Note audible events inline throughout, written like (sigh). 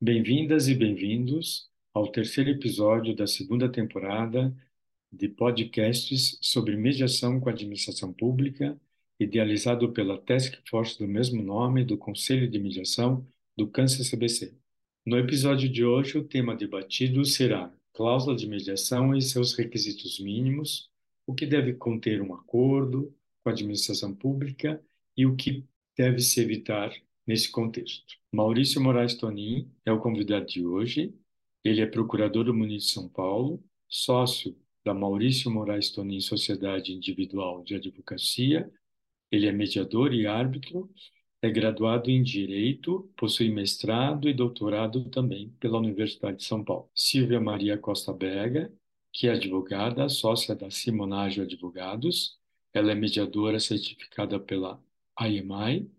Bem-vindas e bem-vindos ao terceiro episódio da segunda temporada de podcasts sobre mediação com a administração pública, idealizado pela Task Force do mesmo nome do Conselho de Mediação do Câncer CBC. No episódio de hoje, o tema debatido será cláusula de mediação e seus requisitos mínimos, o que deve conter um acordo com a administração pública e o que deve se evitar nesse contexto. Maurício Moraes Tonin é o convidado de hoje. Ele é procurador do município de São Paulo, sócio da Maurício Moraes Tonin Sociedade Individual de Advocacia. Ele é mediador e árbitro, é graduado em Direito, possui mestrado e doutorado também pela Universidade de São Paulo. Silvia Maria Costa Berga, que é advogada, sócia da Simonágio Advogados. Ela é mediadora certificada pela IMI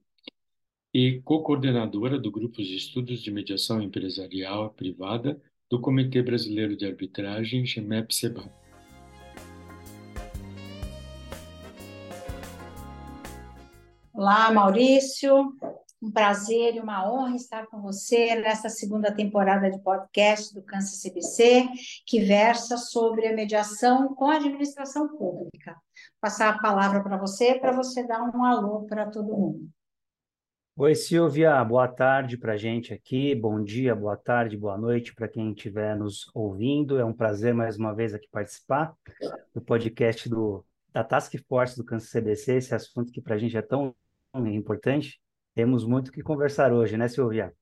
e co-coordenadora do Grupo de Estudos de Mediação Empresarial Privada do Comitê Brasileiro de Arbitragem, GEMEP-SEBAR. Olá, Maurício. Um prazer e uma honra estar com você nessa segunda temporada de podcast do Câncer CBC, que versa sobre a mediação com a administração pública. Vou passar a palavra para você, para você dar um alô para todo mundo. Oi, Silvia, boa tarde para a gente aqui, bom dia, boa tarde, boa noite para quem estiver nos ouvindo. É um prazer mais uma vez aqui participar do podcast do, da Task Force do Câncer CBC, esse assunto que para a gente é tão importante. Temos muito o que conversar hoje, né, Silvia?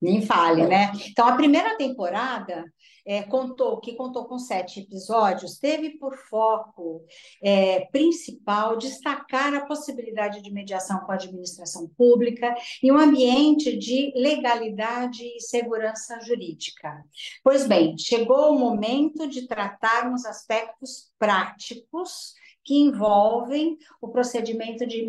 Nem fale, né? Então, a primeira temporada é, contou, que contou com sete episódios, teve por foco é, principal destacar a possibilidade de mediação com a administração pública em um ambiente de legalidade e segurança jurídica. Pois bem, chegou o momento de tratarmos aspectos práticos que envolvem o procedimento de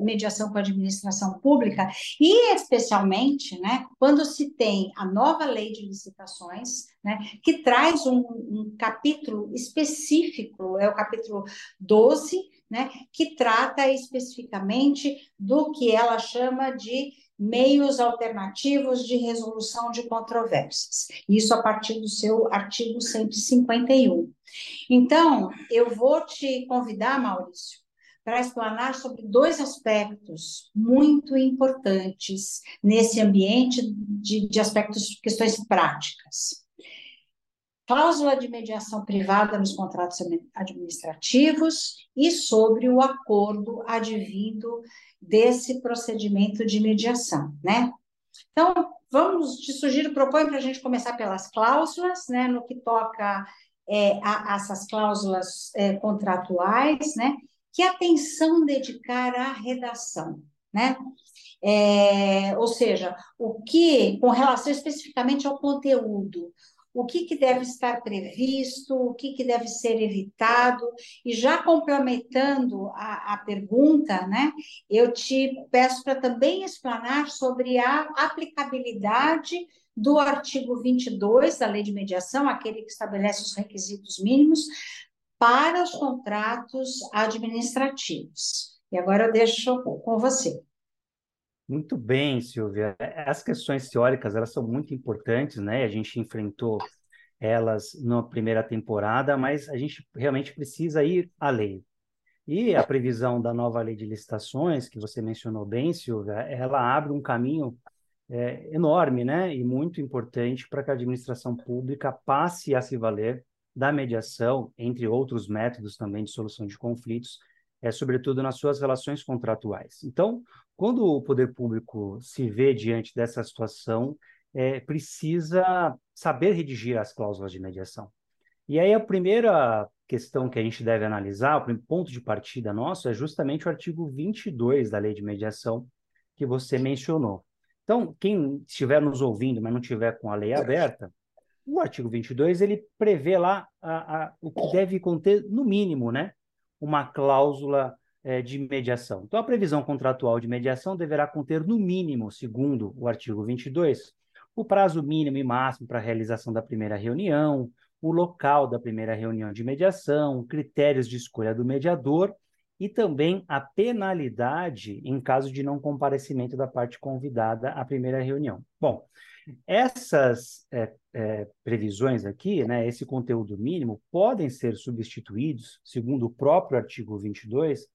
mediação com a administração pública e, especialmente, né, quando se tem a nova lei de licitações, né, que traz um, um capítulo específico, é o capítulo 12, né, que trata especificamente do que ela chama de meios alternativos de resolução de controvérsias. Isso a partir do seu artigo 151. Então, eu vou te convidar, Maurício, para explanar sobre dois aspectos muito importantes nesse ambiente de, de aspectos, questões práticas. Cláusula de mediação privada nos contratos administrativos e sobre o acordo advindo desse procedimento de mediação, né? Então, vamos, te sugiro, propõe para a gente começar pelas cláusulas, né, no que toca é, a, a essas cláusulas é, contratuais, né, que atenção dedicar à redação, né? É, ou seja, o que, com relação especificamente ao conteúdo, o que, que deve estar previsto, o que, que deve ser evitado, e já complementando a, a pergunta, né, eu te peço para também explanar sobre a aplicabilidade do artigo 22 da Lei de Mediação, aquele que estabelece os requisitos mínimos, para os contratos administrativos. E agora eu deixo com você. Muito bem, Silvia. As questões teóricas, elas são muito importantes, né? A gente enfrentou elas na primeira temporada, mas a gente realmente precisa ir além. E a previsão da nova lei de licitações, que você mencionou bem, Silvia, ela abre um caminho é, enorme, né? E muito importante para que a administração pública passe a se valer da mediação, entre outros métodos também de solução de conflitos, é, sobretudo nas suas relações contratuais. Então, quando o poder público se vê diante dessa situação, é, precisa saber redigir as cláusulas de mediação. E aí a primeira questão que a gente deve analisar, o ponto de partida nosso, é justamente o artigo 22 da Lei de Mediação que você mencionou. Então, quem estiver nos ouvindo, mas não tiver com a lei aberta, o artigo 22 ele prevê lá a, a, o que deve conter, no mínimo, né, uma cláusula é, de mediação. Então, a previsão contratual de mediação deverá conter, no mínimo, segundo o artigo 22, o prazo mínimo e máximo para a realização da primeira reunião, o local da primeira reunião de mediação, critérios de escolha do mediador e também a penalidade em caso de não comparecimento da parte convidada à primeira reunião. Bom, Essas é, é, previsões aqui, né, esse conteúdo mínimo, podem ser substituídos, segundo o próprio artigo 22,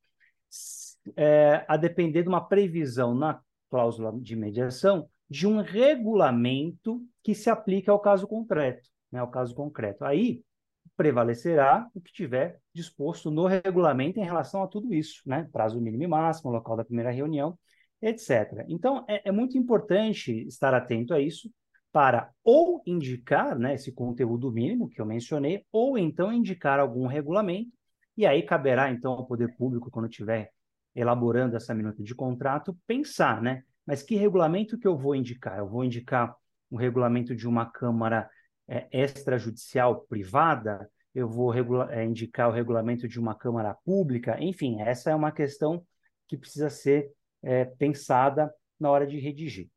é, a depender de uma previsão na cláusula de mediação de um regulamento que se aplique ao caso concreto, né, ao caso concreto. Aí prevalecerá o que tiver disposto no regulamento em relação a tudo isso, né? Prazo mínimo e máximo, local da primeira reunião, etc. Então, é, é muito importante estar atento a isso para ou indicar né, esse conteúdo mínimo que eu mencionei, ou então indicar algum regulamento, e aí caberá então ao poder público, quando estiver elaborando essa minuta de contrato, pensar, né? Mas que regulamento que eu vou indicar? Eu vou indicar um regulamento de uma Câmara é, extrajudicial privada? Eu vou é, indicar o regulamento de uma Câmara pública? Enfim, essa é uma questão que precisa ser é, pensada na hora de redigir.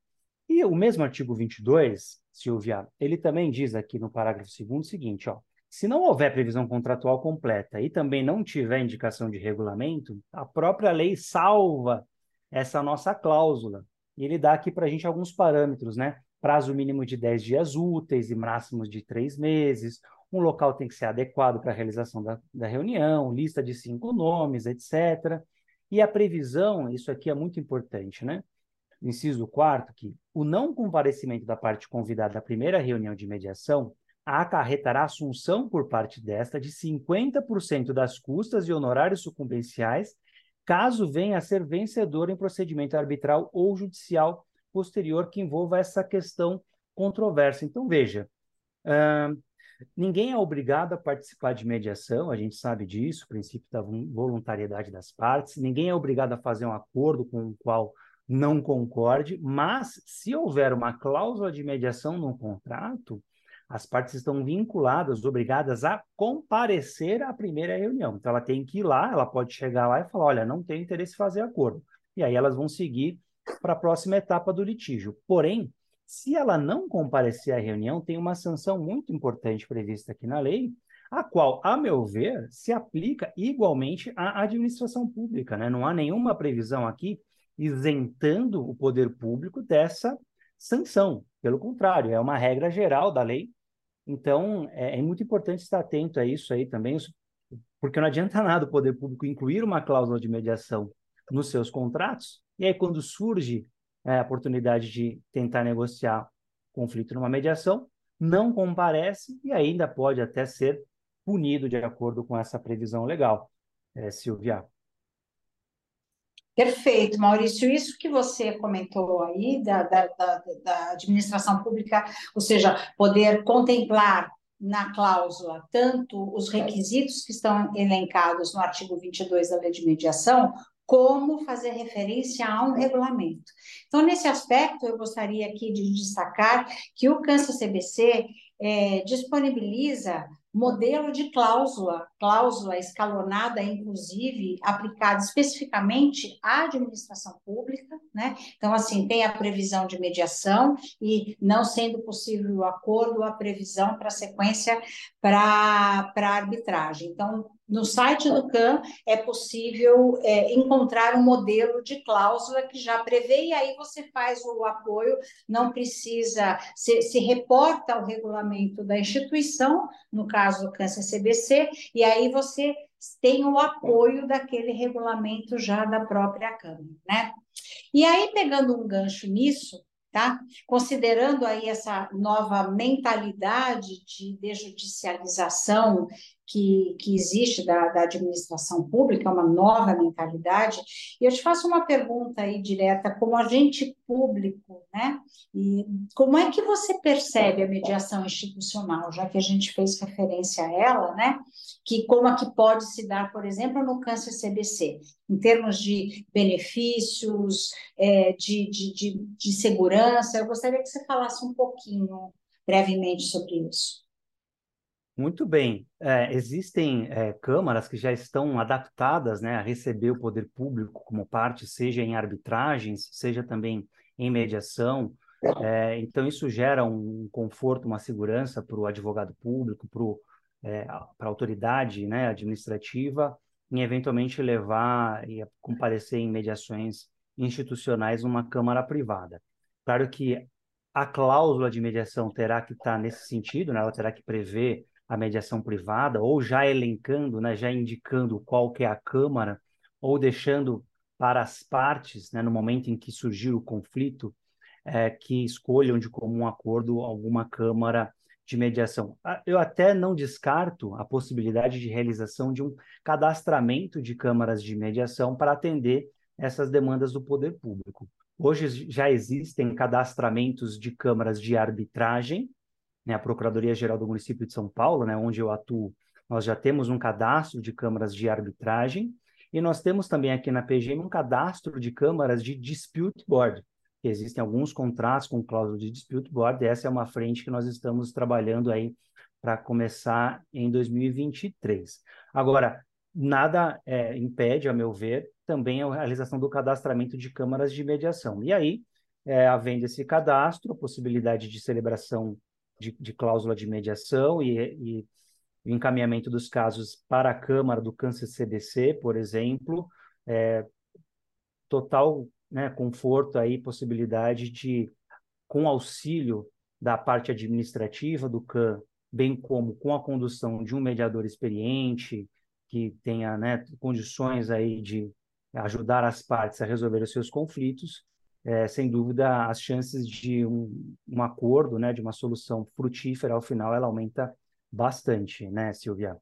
E o mesmo artigo 22, Silvia, ele também diz aqui no parágrafo 2 o seguinte, ó, se não houver previsão contratual completa e também não tiver indicação de regulamento, a própria lei salva essa nossa cláusula. E ele dá aqui para a gente alguns parâmetros, né? Prazo mínimo de 10 dias úteis e máximos de 3 meses. Um local tem que ser adequado para a realização da, da reunião, lista de cinco nomes, etc. E a previsão, isso aqui é muito importante, né? Inciso quarto, que o não comparecimento da parte convidada à primeira reunião de mediação acarretará assunção por parte desta de 50% das custas e honorários sucumbenciais, caso venha a ser vencedor em procedimento arbitral ou judicial posterior que envolva essa questão controversa. Então, veja, uh, Ninguém é obrigado a participar de mediação, a gente sabe disso, o princípio da voluntariedade das partes. Ninguém é obrigado a fazer um acordo com o qual não concorde, mas se houver uma cláusula de mediação no contrato, as partes estão vinculadas, obrigadas a comparecer à primeira reunião. Então, ela tem que ir lá, ela pode chegar lá e falar: olha, não tenho interesse em fazer acordo. E aí elas vão seguir para a próxima etapa do litígio. Porém, se ela não comparecer à reunião, tem uma sanção muito importante prevista aqui na lei, a qual, a meu ver, se aplica igualmente à administração pública. Né? Não há nenhuma previsão aqui isentando o poder público dessa sanção. Pelo contrário, é uma regra geral da lei. Então, é, é muito importante estar atento a isso aí também, porque não adianta (laughs) nada o poder público incluir uma cláusula de mediação nos seus contratos, e aí quando surge é, a oportunidade de tentar negociar conflito numa mediação, não comparece e ainda pode até ser punido de acordo com essa previsão legal. É, Silvia. Perfeito, Maurício. Isso que você comentou aí da, da, da, da administração pública, ou seja, poder contemplar na cláusula tanto os requisitos que estão elencados no artigo 22 da lei de mediação, como fazer referência a um regulamento. Então, nesse aspecto, eu gostaria aqui de destacar que o Câncer CBC é, disponibiliza modelo de cláusula, cláusula escalonada, inclusive, aplicada especificamente à administração pública, né? Então, assim, tem a previsão de mediação e, não sendo possível o acordo, a previsão para sequência para arbitragem. Então, no site do CAN é possível é, encontrar um modelo de cláusula que já prevê, e aí você faz o apoio, não precisa, se, se reporta ao regulamento da instituição, no caso do Câncer CBC, e aí você tem o apoio daquele regulamento já da própria Câmara, né? E aí, pegando um gancho nisso, tá? Considerando aí essa nova mentalidade de desjudicialização que, que existe da, da administração pública, uma nova mentalidade. E eu te faço uma pergunta aí direta, como agente público, né? E como é que você percebe a mediação institucional, já que a gente fez referência a ela, né? Que como é que pode se dar, por exemplo, no câncer CBC, em termos de benefícios, é, de, de, de, de segurança. Eu gostaria que você falasse um pouquinho brevemente sobre isso. Muito bem. É, existem é, câmaras que já estão adaptadas né, a receber o poder público como parte, seja em arbitragens, seja também em mediação. É, então, isso gera um conforto, uma segurança para o advogado público, para é, a autoridade né, administrativa, em eventualmente levar e comparecer em mediações institucionais numa câmara privada. Claro que a cláusula de mediação terá que estar nesse sentido, né? ela terá que prever a mediação privada, ou já elencando, né, já indicando qual que é a Câmara, ou deixando para as partes, né, no momento em que surgir o conflito, é, que escolham de comum acordo alguma Câmara de mediação. Ah, eu até não descarto a possibilidade de realização de um cadastramento de câmaras de mediação para atender essas demandas do poder público. Hoje já existem cadastramentos de câmaras de arbitragem, né, a Procuradoria-Geral do Município de São Paulo, né, onde eu atuo, nós já temos um cadastro de câmaras de arbitragem e nós temos também aqui na PGM um cadastro de câmaras de dispute board. Existem alguns contratos com cláusula de dispute board, e essa é uma frente que nós estamos trabalhando aí para começar em 2023. Agora, nada é, impede, a meu ver, também a realização do cadastramento de câmaras de mediação. E aí, é, havendo esse cadastro, a possibilidade de celebração de, de cláusula de mediação e, e encaminhamento dos casos para a Câmara do Câncer CDC, por exemplo, é, total né, conforto aí, possibilidade de, com auxílio da parte administrativa do CAN, bem como com a condução de um mediador experiente, que tenha né, condições aí de ajudar as partes a resolver os seus conflitos, é, sem dúvida, as chances de um, um acordo, né, de uma solução frutífera ao final, ela aumenta bastante, né, Silvia?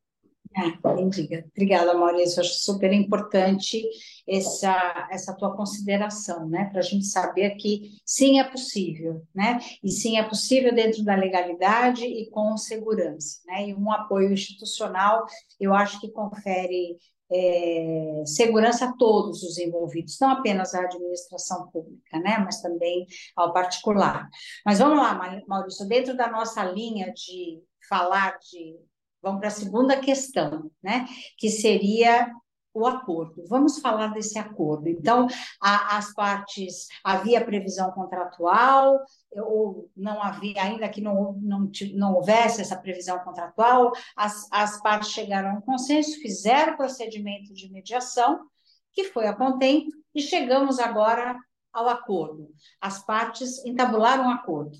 É, entendi. Obrigada, Maurício. Acho super importante essa, essa tua consideração, né? Para a gente saber que sim é possível, né? E sim é possível dentro da legalidade e com segurança, né? E um apoio institucional, eu acho que confere é, segurança a todos os envolvidos, não apenas à administração pública, né, mas também ao particular. Mas vamos lá, Maurício, dentro da nossa linha de falar de. Vamos para a segunda questão, né, que seria o acordo. Vamos falar desse acordo. Então, a, as partes, havia previsão contratual, ou não havia, ainda que não, não, não houvesse essa previsão contratual, as, as partes chegaram a um consenso, fizeram o procedimento de mediação, que foi a contento, e chegamos agora ao acordo. As partes entabularam um acordo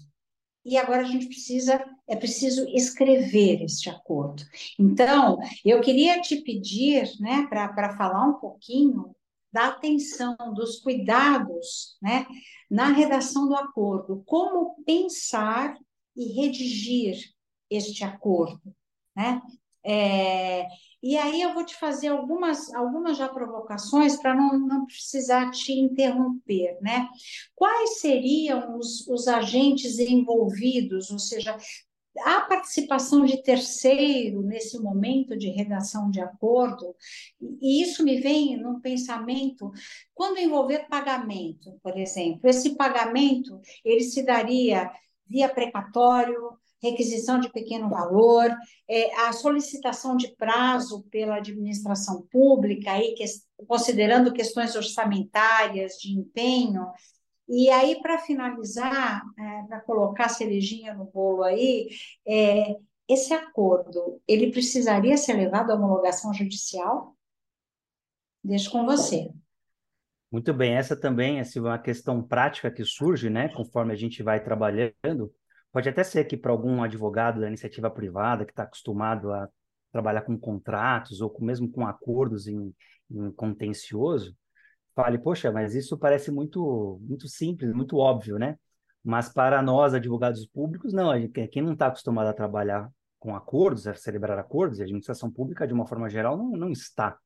e agora a gente precisa, é preciso escrever este acordo. Então, eu queria te pedir, né, para falar um pouquinho da atenção, dos cuidados, né, na redação do acordo, como pensar e redigir este acordo, né? É, e aí eu vou te fazer algumas, algumas já provocações para não, não precisar te interromper, né? Quais seriam os, os agentes envolvidos, ou seja, a participação de terceiro nesse momento de redação de acordo, e isso me vem num pensamento, quando envolver pagamento, por exemplo, esse pagamento, ele se daria via precatório, requisição de pequeno valor, é, a solicitação de prazo pela administração pública, aí, que, considerando questões orçamentárias, de empenho. E aí, para finalizar, é, para colocar a cerejinha no bolo aí, é, esse acordo, ele precisaria ser levado à homologação judicial? Deixo com você. Muito bem, essa também é uma questão prática que surge, né, conforme a gente vai trabalhando, Pode até ser que para algum advogado da iniciativa privada que está acostumado a trabalhar com contratos ou com, mesmo com acordos em, em contencioso, fale, poxa, mas isso parece muito, muito simples, muito óbvio, né? Mas para nós, advogados públicos, não. Quem não está acostumado a trabalhar com acordos, a celebrar acordos, e a administração pública, de uma forma geral, não, não está.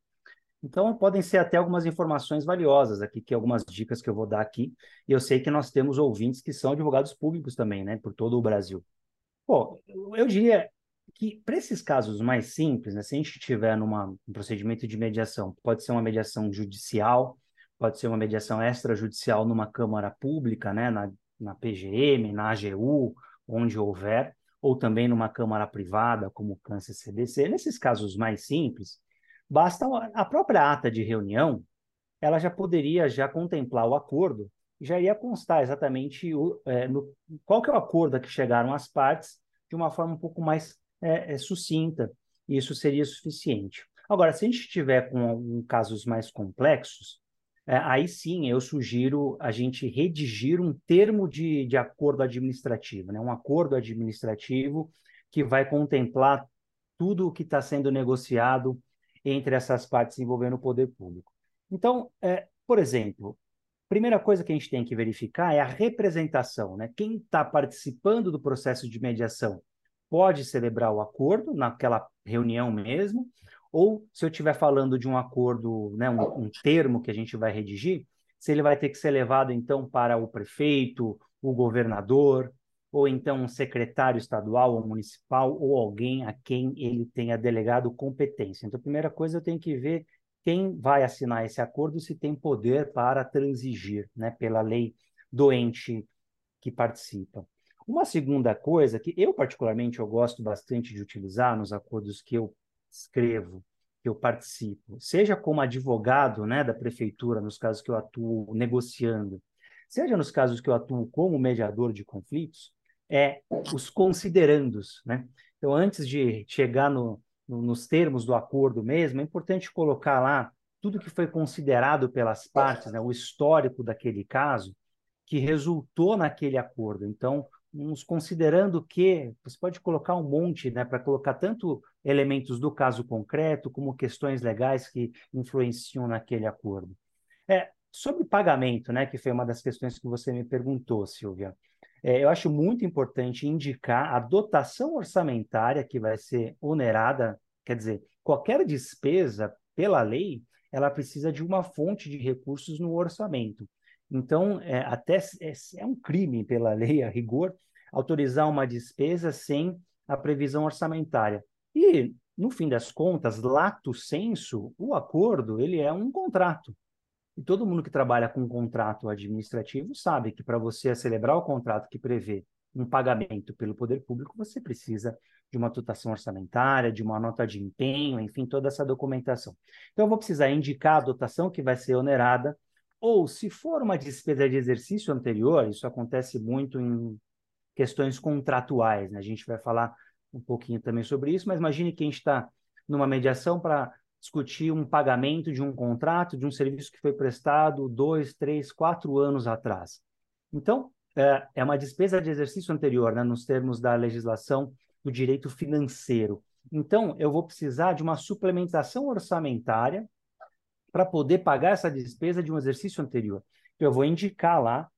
Então, podem ser até algumas informações valiosas aqui, que algumas dicas que eu vou dar aqui. E eu sei que nós temos ouvintes que são advogados públicos também, né, por todo o Brasil. Bom, eu diria que para esses casos mais simples, né, se a gente estiver numa, um procedimento de mediação, pode ser uma mediação judicial, pode ser uma mediação extrajudicial numa Câmara Pública, né, na, na PGM, na AGU, onde houver, ou também numa Câmara Privada, como o Câncer CDC. Nesses casos mais simples, Basta a própria ata de reunião, ela já poderia já contemplar o acordo, já iria constar exatamente o, é, no, qual que é o acordo a que chegaram as partes de uma forma um pouco mais é, é, sucinta. E isso seria suficiente. Agora, se a gente tiver com casos mais complexos, é, aí sim eu sugiro a gente redigir um termo de, de acordo administrativo, né? um acordo administrativo que vai contemplar tudo o que está sendo negociado entre essas partes envolvendo o poder público. Então, é, por exemplo, primeira coisa que a gente tem que verificar é a representação, né? Quem está participando do processo de mediação pode celebrar o acordo naquela reunião mesmo, ou se eu estiver falando de um acordo, né, um, um termo que a gente vai redigir, se ele vai ter que ser levado então para o prefeito, o governador, ou então um secretário estadual ou municipal, ou alguém a quem ele tenha delegado competência. Então, a primeira coisa eu tenho que ver quem vai assinar esse acordo se tem poder para transigir, né, pela lei do ente que participa. Uma segunda coisa que eu particularmente eu gosto bastante de utilizar nos acordos que eu escrevo, que eu participo, seja como advogado, né, da prefeitura, nos casos que eu atuo negociando, seja nos casos que eu atuo como mediador de conflitos, é os considerandos, né? Então, antes de chegar no, no, nos termos do acordo mesmo, é importante colocar lá tudo que foi considerado pelas partes, né? O histórico daquele caso que resultou naquele acordo. Então, uns considerando que você pode colocar um monte, né, para colocar tanto elementos do caso concreto como questões legais que influenciam naquele acordo. É, sobre pagamento, né, que foi uma das questões que você me perguntou, Silvia. É, eu acho muito importante indicar a dotação orçamentária que vai ser onerada, quer dizer, qualquer despesa, pela lei, ela precisa de uma fonte de recursos no orçamento. Então, é, até é, é um crime pela (laughs) lei, a rigor, autorizar uma despesa sem a previsão orçamentária. E, no fim das contas, lato senso, o acordo ele é um contrato. E todo mundo que trabalha com um contrato administrativo sabe que para você celebrar o contrato que prevê um pagamento pelo poder público, você precisa de uma dotação orçamentária, de uma nota de empenho, enfim, toda essa documentação. Então, eu vou precisar indicar a dotação que vai ser onerada, ou se for uma despesa de exercício anterior, isso acontece muito em questões contratuais, né? A gente vai falar um pouquinho também sobre isso, mas imagine que a gente está numa mediação para discutir um pagamento de um contrato, de um serviço que foi prestado dois, três, quatro anos atrás. Então, é, é uma despesa de exercício anterior, né, nos termos da legislação do direito financeiro. Então, eu vou precisar de uma suplementação orçamentária para poder pagar essa despesa de um exercício anterior. Eu vou indicar lá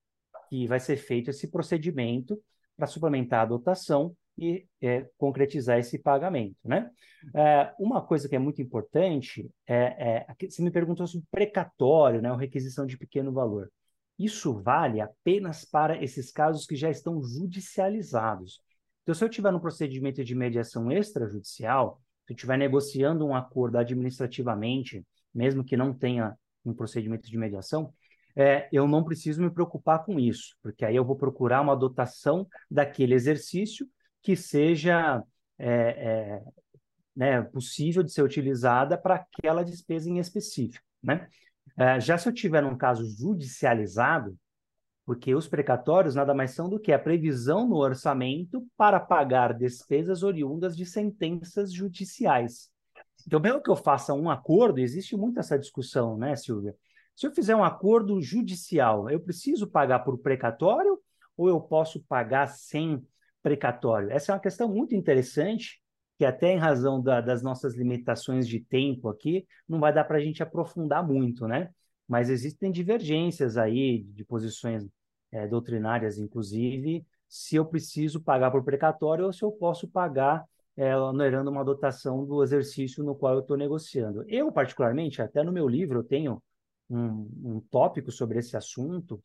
que vai ser feito esse procedimento para suplementar a dotação e é, concretizar esse pagamento, né? É, uma coisa que é muito importante é, é, você me perguntou sobre precatório, né, ou requisição de pequeno valor. Isso vale apenas para esses casos que já estão judicializados. Então, se eu tiver no procedimento de mediação extrajudicial, se eu estiver negociando um acordo administrativamente, mesmo que não tenha um procedimento de mediação, é, eu não preciso me preocupar com isso, porque aí eu vou procurar uma dotação daquele exercício que seja é, é, né, possível de ser utilizada para aquela despesa em específico. Né? É, já se eu tiver um caso judicializado, porque os precatórios nada mais são do que a previsão no orçamento para pagar despesas oriundas de sentenças judiciais. Então, mesmo que eu faça um acordo, existe muito essa discussão, né, Silvia? Se eu fizer um acordo judicial, eu preciso pagar por precatório ou eu posso pagar sem precatório? Essa é uma questão muito interessante, que até em razão da, das nossas limitações de tempo aqui, não vai dar para a gente aprofundar muito, né? Mas existem divergências aí de posições é, doutrinárias, inclusive, se eu preciso pagar por precatório ou se eu posso pagar é, onerando uma dotação do exercício no qual eu estou negociando. Eu, particularmente, até no meu livro, eu tenho um, um tópico sobre esse assunto.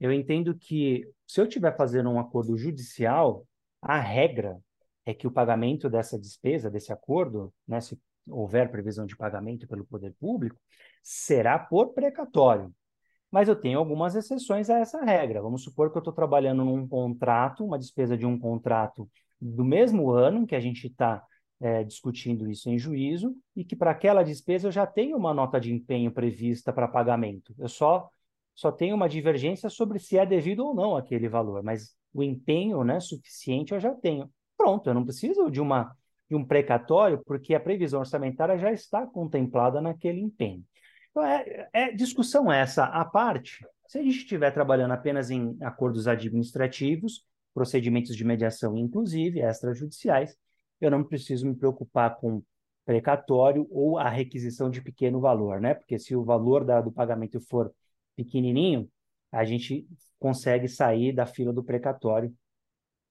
Eu entendo que se eu estiver fazendo um acordo judicial, a regra é que o pagamento dessa despesa, desse acordo, né, se houver previsão de pagamento pelo poder público, será por precatório. Mas eu tenho algumas exceções a essa regra. Vamos supor que eu estou trabalhando num contrato, uma despesa de um contrato do mesmo ano que a gente está é, discutindo isso em juízo, e que para aquela despesa eu já tenho uma nota de empenho prevista para pagamento. Eu só, só tenho uma divergência sobre se é devido ou não aquele valor, mas o empenho né, suficiente eu já tenho. Pronto, eu não preciso de, uma, de um precatório, porque a previsão orçamentária já está contemplada naquele empenho. Então, é, é discussão essa à parte. Se a gente estiver trabalhando apenas em acordos administrativos, procedimentos de mediação, inclusive extrajudiciais, eu não preciso me preocupar com precatório ou a requisição de pequeno valor, né? Porque se o valor da, do pagamento for pequenininho, a gente consegue sair da fila do precatório.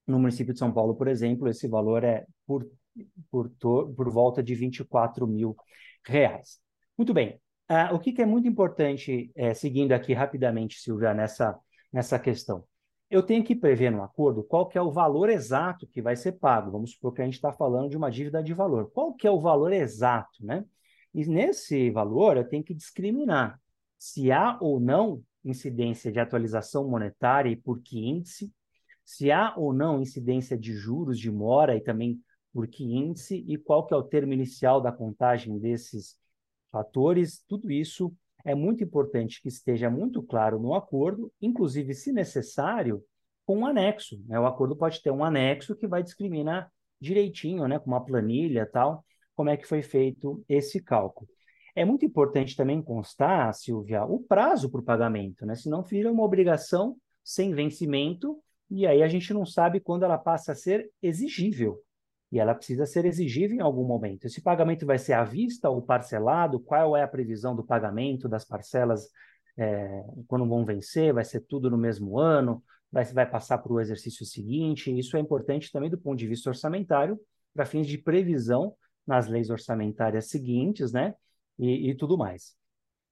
No município de São Paulo, por exemplo, esse valor é por, por, por volta de 24 mil reais. Muito bem. Uh, o que, que, é muito importante, é, seguindo aqui rapidamente, Silvia, nessa, nessa questão? Eu tenho que prever no acordo qual que é o valor exato que vai ser pago. Vamos supor que a gente está falando de uma dívida de valor. Qual que é o valor exato, né? E nesse valor eu tenho que discriminar se há ou não incidência de atualização monetária e por que índice, se há ou não incidência de juros de mora e também por que índice e qual que é o termo inicial da contagem desses fatores, tudo isso é muito importante que esteja muito claro no acordo, inclusive, se necessário, com um anexo. Né? O acordo pode ter um anexo que vai discriminar direitinho, né, com uma planilha tal, como é que foi feito esse cálculo. É muito importante também constar, Silvia, o prazo para o pagamento, né? Senão vira uma obrigação sem vencimento e aí a gente não sabe quando ela passa a ser exigível. E ela precisa ser exigível em algum momento. Esse pagamento vai ser à vista ou parcelado? Qual é a previsão do pagamento das parcelas é, quando vão vencer? Vai ser tudo no mesmo ano? Vai, vai passar para o exercício seguinte? Isso é importante também do ponto de vista orçamentário, para fins de previsão nas leis orçamentárias seguintes, né? E, e tudo mais.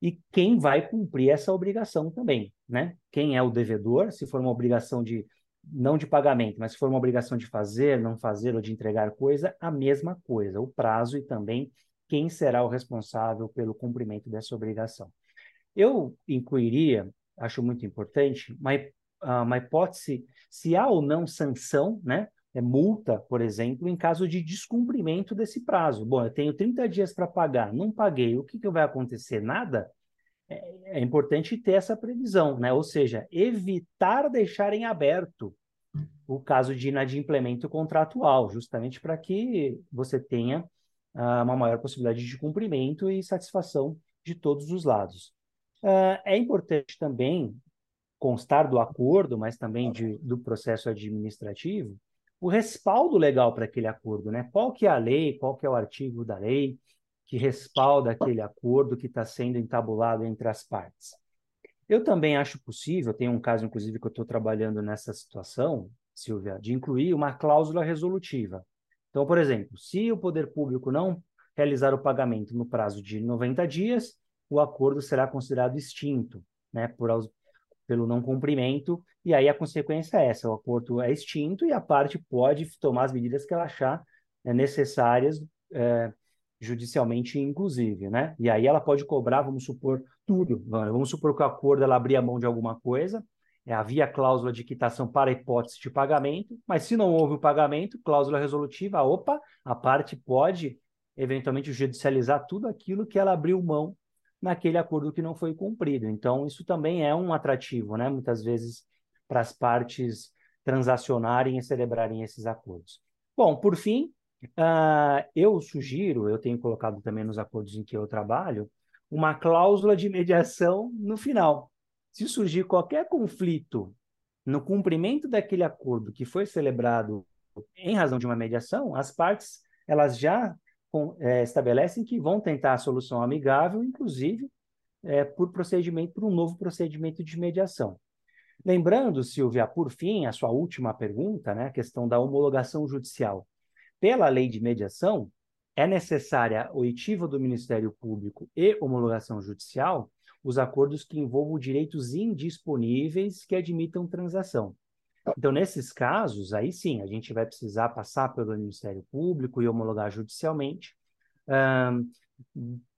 E quem vai cumprir essa obrigação também, né? Quem é o devedor, se for uma obrigação de não de pagamento, mas se for uma obrigação de fazer, não fazer ou de entregar coisa, a mesma coisa, o prazo e também quem será o responsável pelo cumprimento dessa obrigação. Eu incluiria, acho muito importante, uma, ah, uma hipótese se há ou não sanção, né? É multa, por exemplo, em caso de descumprimento desse prazo. Bom, eu tenho 30 dias para pagar, não paguei, o que, que vai acontecer? Nada? é, é importante ter essa previsão, né? Ou seja, evitar deixar em aberto o caso de inadimplemento contratual, justamente para que você tenha uh, uma maior possibilidade de cumprimento e satisfação de todos os lados. Uh, é importante também constar do acordo, mas também de, do processo administrativo, o respaldo legal para aquele acordo, né? Qual que é a lei, qual que é o artigo da lei, que respalda aquele acordo que está sendo entabulado entre as partes. Eu também acho possível, tem um caso, inclusive, que eu estou trabalhando nessa situação, Silvia, de incluir uma cláusula resolutiva. Então, por exemplo, se o poder público não realizar o pagamento no prazo de 90 dias, o acordo será considerado extinto, né, por, pelo não cumprimento, e aí a consequência é essa: o acordo é extinto e a parte pode tomar as medidas que ela achar né, necessárias é, judicialmente, inclusive, né? E aí ela pode cobrar, vamos supor, tudo. Vamos supor que o acordo ela abria mão de alguma coisa, é, havia cláusula de quitação para hipótese de pagamento, mas se não houve o pagamento, cláusula resolutiva, opa, a parte pode eventualmente judicializar tudo aquilo que ela abriu mão naquele acordo que não foi cumprido. Então, isso também é um atrativo, né? Muitas vezes, para as partes transacionarem e celebrarem esses acordos. Bom, por fim, Uh, eu sugiro, eu tenho colocado também nos acordos em que eu trabalho, uma cláusula de mediação no final. Se surgir qualquer conflito no cumprimento daquele acordo que foi celebrado em razão de uma mediação, as partes elas já com, é, estabelecem que vão tentar a solução amigável, inclusive é, por procedimento, por um novo procedimento de mediação. Lembrando, Silvia, por fim, a sua última pergunta, né, a questão da homologação judicial pela lei de mediação, é necessária oitiva do Ministério Público e homologação judicial os acordos que envolvam direitos indisponíveis que admitam transação. Então, nesses casos, aí sim, a gente vai precisar passar pelo Ministério Público e homologar judicialmente. Um,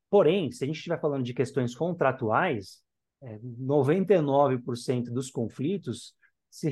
porém, se a gente estiver falando de questões contratuais, é, 99% dos conflitos se,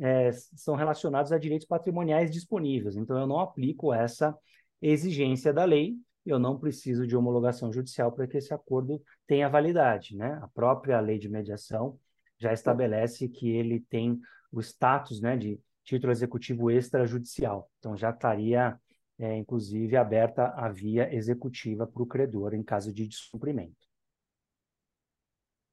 é, são relacionados a direitos patrimoniais disponíveis. Então, eu não aplico essa exigência da lei, eu não preciso de homologação judicial para que esse acordo tenha validade. Né? A própria lei de mediação já estabelece que ele tem o status né, de título executivo extrajudicial. Então, já estaria, é, inclusive, aberta a via executiva para o credor em caso de descumprimento.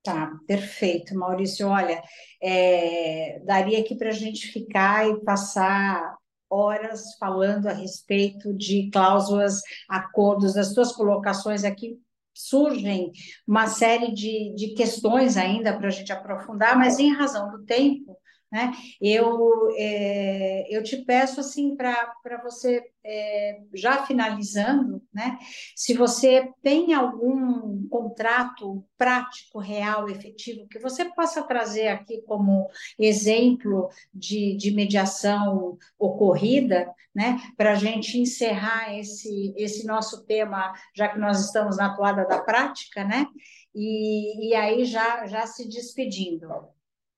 Tá, perfeito, Maurício. Olha, é, daria aqui para a gente ficar e passar horas falando a respeito de cláusulas, acordos, as suas colocações aqui surgem uma série de, de questões ainda para a gente aprofundar, mas em razão do tempo, né? Eu, é, eu te peço assim para você, é, já finalizando, né? se você tem algum contrato prático, real, efetivo, que você possa trazer aqui como exemplo de, de mediação ocorrida, né? para a gente encerrar esse, esse nosso tema, já que nós estamos na toada da prática, né? e, e aí já, já se despedindo,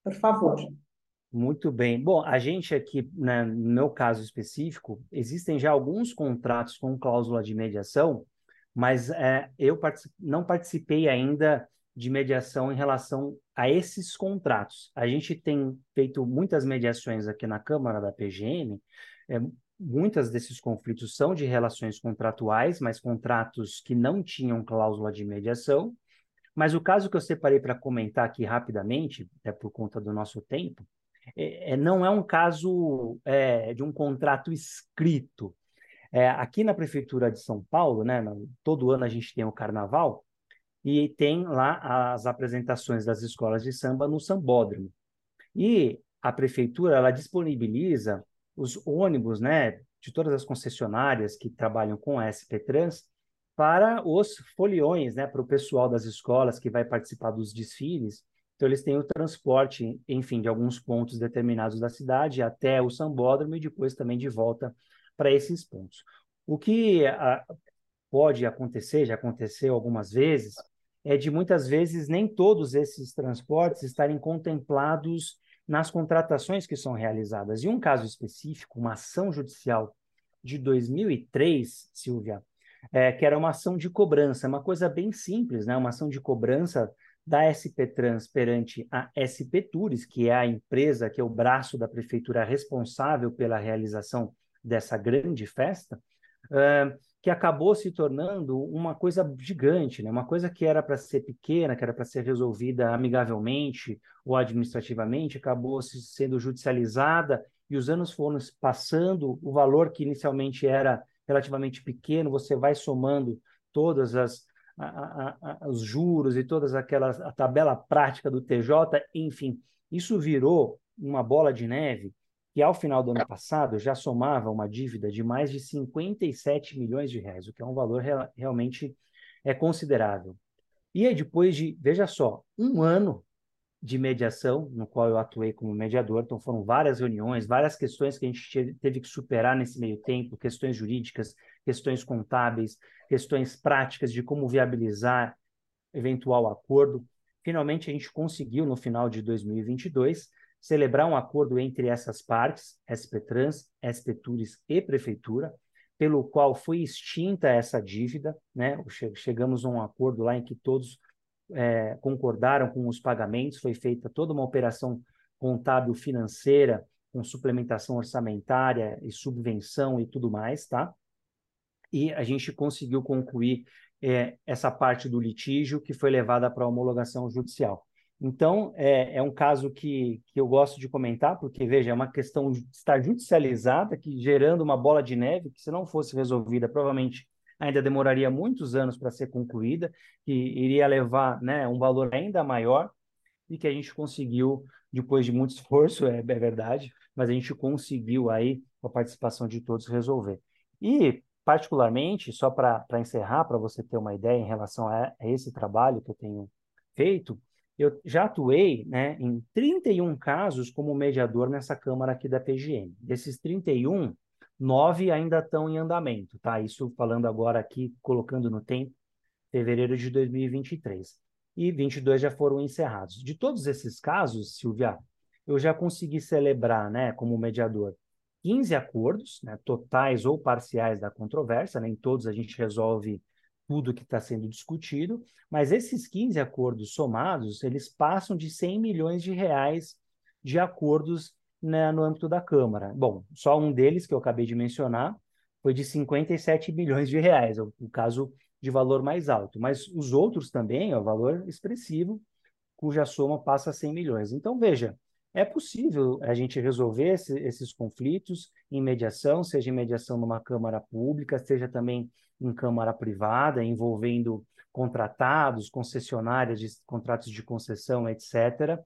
por favor. Muito bem. Bom, a gente aqui, né, no meu caso específico, existem já alguns contratos com cláusula de mediação, mas é, eu particip... não participei ainda de mediação em relação a esses contratos. A gente tem feito muitas mediações aqui na Câmara da PGM, é, muitas desses conflitos são de relações contratuais, mas contratos que não tinham cláusula de mediação. Mas o caso que eu separei para comentar aqui rapidamente, é por conta do nosso tempo, é, é, não é um caso é, de um contrato escrito. É, aqui na Prefeitura de São Paulo, né, todo ano a gente tem o Carnaval, e tem lá as apresentações das escolas de samba no Sambódromo. E a Prefeitura ela disponibiliza os ônibus né, de todas as concessionárias que trabalham com a SP Trans para os foliões, né, para o pessoal das escolas que vai participar dos desfiles, então, eles têm o transporte, enfim, de alguns pontos determinados da cidade até o sambódromo e depois também de volta para esses pontos. O que a, pode acontecer, já aconteceu algumas vezes, é de muitas vezes nem todos esses transportes estarem contemplados nas contratações que são realizadas. E um caso específico, uma ação judicial de 2003, Silvia, é, que era uma ação de cobrança, uma coisa bem simples, né? Uma ação de cobrança da SP Trans perante a SP Tours, que é a empresa, que é o braço da prefeitura responsável pela realização dessa grande festa, uh, que acabou se tornando uma coisa gigante, né? uma coisa que era para ser pequena, que era para ser resolvida amigavelmente ou administrativamente, acabou se sendo judicializada e os anos foram passando, o valor que inicialmente era relativamente pequeno, você vai somando todas as a, a, os juros e todas aquelas a tabela prática do TJ, enfim, isso virou uma bola de neve que ao final do ano passado já somava uma dívida de mais de 57 milhões de reais, o que é um valor real, realmente é considerável. E aí, depois de, veja só, um ano de mediação, no qual eu atuei como mediador. Então, foram várias reuniões, várias questões que a gente teve que superar nesse meio tempo, questões jurídicas, questões contábeis, questões práticas de como viabilizar eventual acordo. Finalmente, a gente conseguiu, no final de 2022, celebrar um acordo entre essas partes, SP Trans, SP Tours e Prefeitura, pelo qual foi extinta essa dívida, né? Chegamos a um acordo lá em que todos é, concordaram com os pagamentos, foi feita toda uma operação contábil financeira, com suplementação orçamentária e subvenção e tudo mais, tá? E a gente conseguiu concluir é, essa parte do litígio que foi levada para a homologação judicial. Então, é, é, um caso que, que eu gosto de comentar, porque, veja, é uma questão de estar judicializada, que gerando uma bola de neve, que se não fosse resolvida, provavelmente ainda demoraria muitos anos para ser concluída, que iria levar né, um valor ainda maior, e que a gente conseguiu, depois de muito esforço, (laughs) é, é verdade, mas a gente conseguiu aí, com a participação de todos, resolver. E, particularmente, só para encerrar, para você ter uma ideia em relação a, a esse trabalho que eu tenho feito, eu já atuei né, em 31 casos como mediador nessa Câmara aqui da PGM. Desses 31, nove ainda estão em andamento, tá? Isso falando agora aqui, colocando no tempo, fevereiro de 2023. E 22 já foram encerrados. De todos esses casos, Silvia, eu já consegui celebrar, né, como mediador, 15 acordos, né, totais ou parciais da controvérsia, nem né, todos a gente resolve tudo que está sendo discutido, mas esses 15 acordos somados, eles passam de 100 milhões de reais de acordos né, no âmbito da Câmara. Bom, só um deles, que eu acabei de mencionar, foi de 57 bilhões de reais, é o, o caso de valor mais alto. Mas os outros também, é o valor expressivo, cuja soma passa a 100 milhões. Então, veja, é possível a gente resolver esse, esses conflitos em mediação, seja em mediação numa Câmara Pública, seja também em Câmara Privada, envolvendo contratados, concessionárias de contratos de concessão, etc.,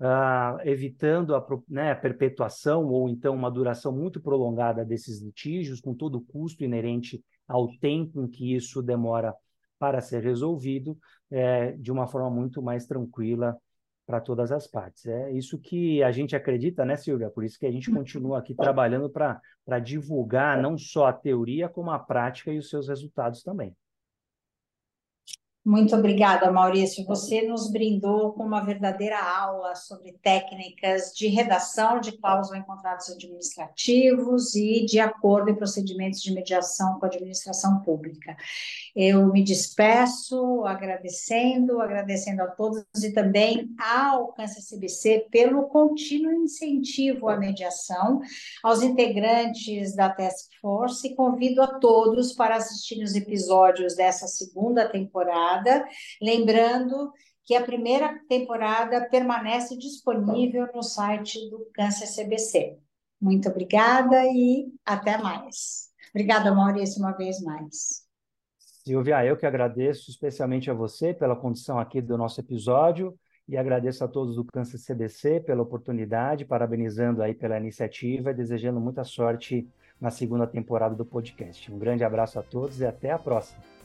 uh, ah, evitando a, né, a perpetuação ou então uma duração muito prolongada desses litígios, com todo o custo inerente ao tempo em que isso demora para ser resolvido, é, de uma forma muito mais tranquila para todas as partes. É isso que a gente acredita, né, Silvia? Por isso que a gente continua aqui trabalhando para divulgar não só a teoria, como a prática e os seus resultados também. Muito obrigada, Maurício. Você nos brindou com uma verdadeira aula sobre técnicas de redação de cláusula em contratos administrativos e de acordo em procedimentos de mediação com a administração pública. Eu me despeço agradecendo, agradecendo a todos e também ao Câncer CBC pelo contínuo incentivo à mediação, aos integrantes da Task Force e convido a todos para assistir os episódios dessa segunda temporada temporada. Lembrando que a primeira temporada permanece disponível no site do Câncer CBC. Muito obrigada e até mais. Obrigada, Maurício, uma vez mais. Silvia, eu que agradeço especialmente a você pela condição aqui do nosso episódio e agradeço a todos do Câncer CBC pela oportunidade, parabenizando aí pela iniciativa e desejando muita sorte na segunda temporada do podcast. Um grande abraço a todos e até a próxima.